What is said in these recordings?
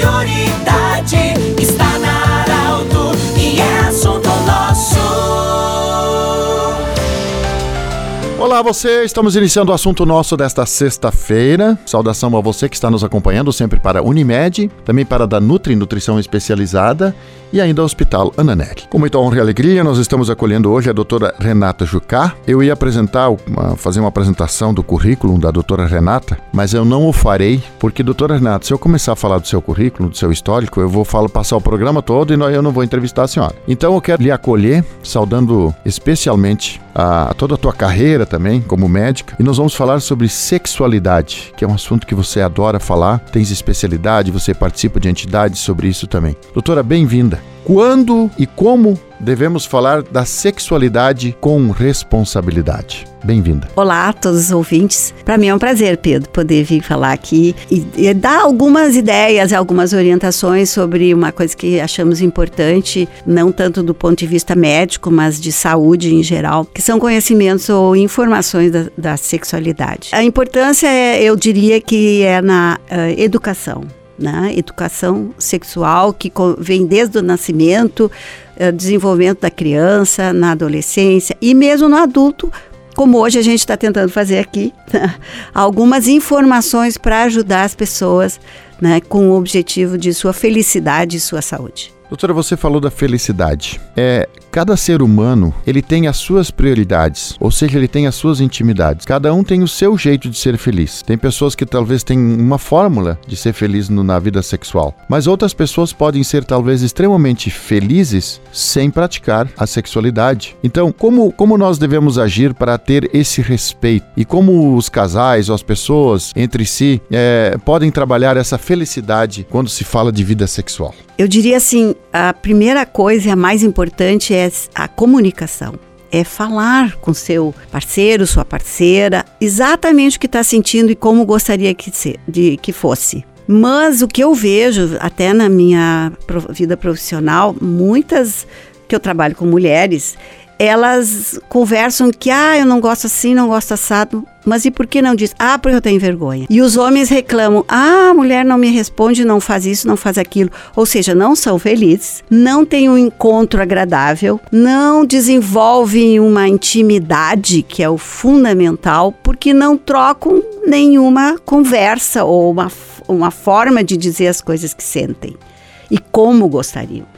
prioridade. Olá você, estamos iniciando o assunto nosso desta sexta-feira. Saudação a você que está nos acompanhando sempre para Unimed, também para da Nutri Nutrição Especializada e ainda ao Hospital Ananelli. Com muita honra e alegria, nós estamos acolhendo hoje a doutora Renata Jucá. Eu ia apresentar, uma, fazer uma apresentação do currículo da doutora Renata, mas eu não o farei, porque, doutora Renata, se eu começar a falar do seu currículo, do seu histórico, eu vou falar, passar o programa todo e eu não vou entrevistar a senhora. Então eu quero lhe acolher, saudando especialmente a, a toda a tua carreira também como médica, e nós vamos falar sobre sexualidade, que é um assunto que você adora falar, tens especialidade, você participa de entidades sobre isso também. Doutora, bem-vinda. Quando e como devemos falar da sexualidade com responsabilidade? Bem-vinda. Olá a todos os ouvintes. Para mim é um prazer, Pedro, poder vir falar aqui e, e, dar algumas ideias, algumas orientações sobre uma coisa que achamos importante, não tanto do ponto de vista médico, mas de saúde em geral, que são conhecimentos ou informações da, da sexualidade. A importância, é, eu diria que é na uh, educação né? Educação sexual que vem desde o nascimento, eh, desenvolvimento da criança, na adolescência e mesmo no adulto, como hoje a gente está tentando fazer aqui, algumas informações para ajudar as pessoas né, com o objetivo de sua felicidade e sua saúde. Doutora, você falou da felicidade. É, cada ser humano, ele tem as suas prioridades, ou seja, ele tem as suas intimidades. Cada um tem o seu jeito de ser feliz. Tem pessoas que talvez têm uma fórmula de ser feliz no, na vida sexual, mas outras pessoas podem ser talvez extremamente felizes sem praticar a sexualidade. Então, como, como nós devemos agir para ter esse respeito? E como os casais ou as pessoas entre si é, podem trabalhar essa felicidade quando se fala de vida sexual? Eu diria assim, a primeira coisa e a mais importante é a comunicação. É falar com seu parceiro, sua parceira, exatamente o que está sentindo e como gostaria que, se, de, que fosse. Mas o que eu vejo, até na minha vida profissional, muitas que eu trabalho com mulheres, elas conversam que, ah, eu não gosto assim, não gosto assado. Mas e por que não diz? Ah, porque eu tenho vergonha. E os homens reclamam: ah, a mulher não me responde, não faz isso, não faz aquilo. Ou seja, não são felizes, não têm um encontro agradável, não desenvolvem uma intimidade, que é o fundamental, porque não trocam nenhuma conversa ou uma, uma forma de dizer as coisas que sentem e como gostariam.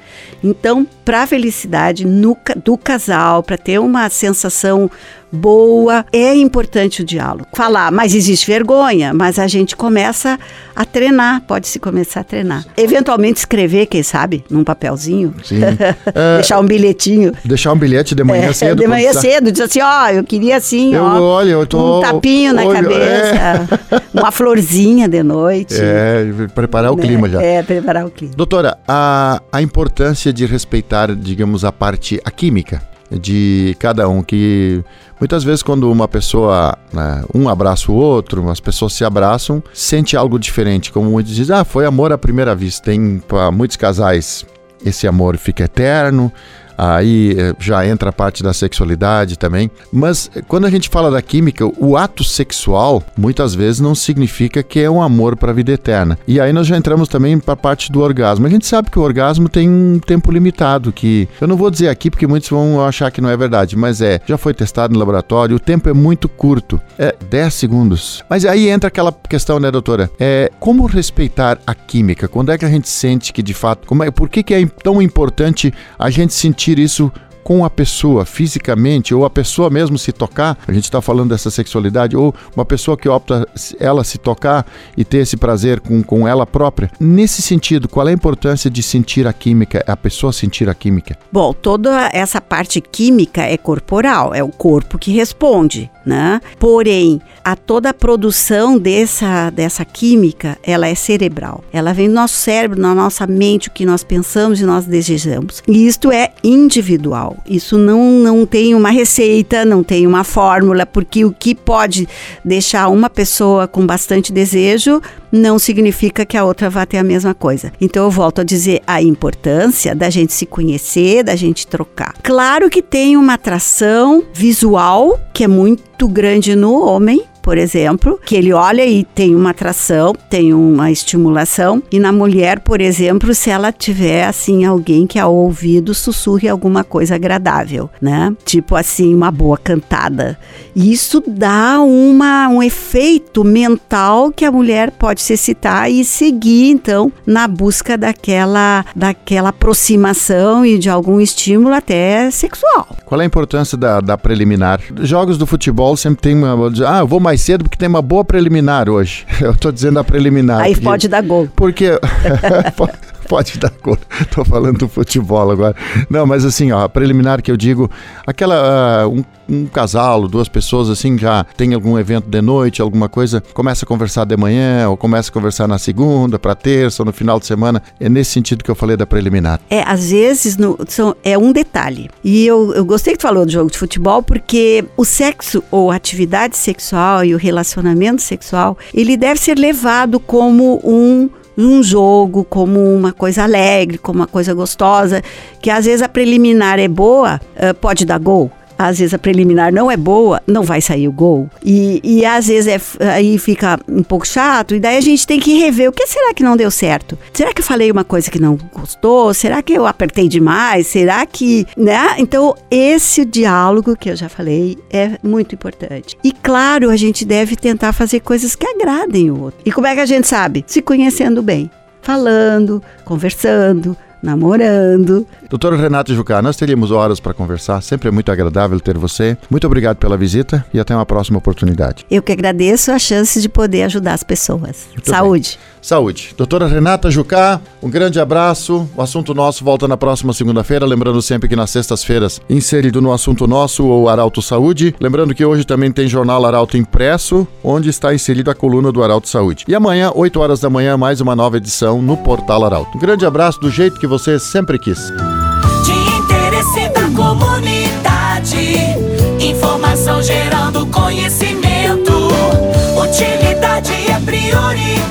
Então, para a felicidade no, do casal, para ter uma sensação boa, é importante o diálogo. Falar, mas existe vergonha, mas a gente começa a treinar, pode-se começar a treinar. Eventualmente escrever, quem sabe, num papelzinho. Sim. É, deixar um bilhetinho. Deixar um bilhete de manhã é, cedo. De manhã cedo, diz assim, ó, oh, eu queria assim, eu, ó, olha, eu tô, um tapinho na olho, cabeça, é. uma florzinha de noite. É, preparar o clima já. É, preparar o clima. Doutora, a, a importância de respeitar, digamos, a parte, a química de cada um, que muitas vezes quando uma pessoa, né, um abraça o outro, as pessoas se abraçam, sente algo diferente, como muitos dizem, ah, foi amor à primeira vista. Tem para muitos casais esse amor fica eterno, aí eh, já entra a parte da sexualidade também. Mas eh, quando a gente fala da química, o ato sexual muitas vezes não significa que é um amor para a vida eterna. E aí nós já entramos também para a parte do orgasmo. A gente sabe que o orgasmo tem um tempo limitado, que eu não vou dizer aqui porque muitos vão achar que não é verdade, mas é, já foi testado no laboratório, o tempo é muito curto, é 10 segundos. Mas aí entra aquela questão, né, doutora? É como respeitar a química? Quando é que a gente sente que de fato, como é, por que, que é tão importante a gente sentir sentir isso com a pessoa fisicamente, ou a pessoa mesmo se tocar, a gente está falando dessa sexualidade, ou uma pessoa que opta ela se tocar e ter esse prazer com, com ela própria. Nesse sentido, qual é a importância de sentir a química, a pessoa sentir a química? Bom, toda essa parte química é corporal, é o corpo que responde, né? Porém, a toda a produção dessa, dessa química, ela é cerebral. Ela vem do nosso cérebro, na nossa mente, o que nós pensamos e nós desejamos. E isto é individual. Isso não, não tem uma receita, não tem uma fórmula, porque o que pode deixar uma pessoa com bastante desejo não significa que a outra vá ter a mesma coisa. Então eu volto a dizer a importância da gente se conhecer, da gente trocar. Claro que tem uma atração visual que é muito grande no homem, por exemplo, que ele olha e tem uma atração, tem uma estimulação. E na mulher, por exemplo, se ela tiver assim alguém que ao ouvido sussurre alguma coisa agradável, né? Tipo assim, uma boa cantada. Isso dá uma, um efeito mental que a mulher pode se excitar e seguir então na busca daquela daquela aproximação e de algum estímulo até sexual. Qual é a importância da, da preliminar? Jogos do futebol sempre tem uma. Ah, eu vou mais cedo porque tem uma boa preliminar hoje. Eu tô dizendo a preliminar. Aí porque- pode dar gol. Porque. Pode dar cor. Tô falando do futebol agora. Não, mas assim, ó, preliminar que eu digo, aquela. ah, um, um casal, duas pessoas assim, já tem algum evento de noite, alguma coisa, começa a conversar de manhã, ou começa a conversar na segunda, pra terça, ou no final de semana. É nesse sentido que eu falei da preliminar. É, às vezes no- são- é um detalhe. E eu, eu gostei que tu falou do jogo de futebol, porque o sexo ou atividade sexual e o relacionamento sexual, ele deve ser levado como um um jogo, como uma coisa alegre, como uma coisa gostosa, que às vezes a preliminar é boa, ah, pode dar gol. Às vezes a preliminar não é boa, não vai sair o gol. E, e às vezes é, aí fica um pouco chato, e daí a gente tem que rever. O que será que não deu certo? Será que eu falei uma coisa que não gostou? Será que eu apertei demais? Será que. Né? Então, esse diálogo que eu já falei é muito importante. E claro, a gente deve tentar fazer coisas que agradem o outro. E como é que a gente sabe? Se conhecendo bem. Falando, conversando, namorando. Doutora Renata Jucá, nós teríamos horas para conversar, sempre é muito agradável ter você. Muito obrigado pela visita e até uma próxima oportunidade. Eu que agradeço a chance de poder ajudar as pessoas. Muito Saúde. Saúde. Doutora Renata Jucá, um grande abraço. O assunto nosso volta na próxima segunda-feira. Lembrando sempre que nas sextas-feiras, inserido no assunto nosso ou Arauto Saúde. Lembrando que hoje também tem jornal Arauto impresso, onde está inserido a coluna do Arauto Saúde. E amanhã, 8 horas da manhã, mais uma nova edição no Portal Arauto. Um grande abraço do jeito que você sempre quis. De interesse da comunidade. Informação gerando conhecimento. Utilidade é prioridade.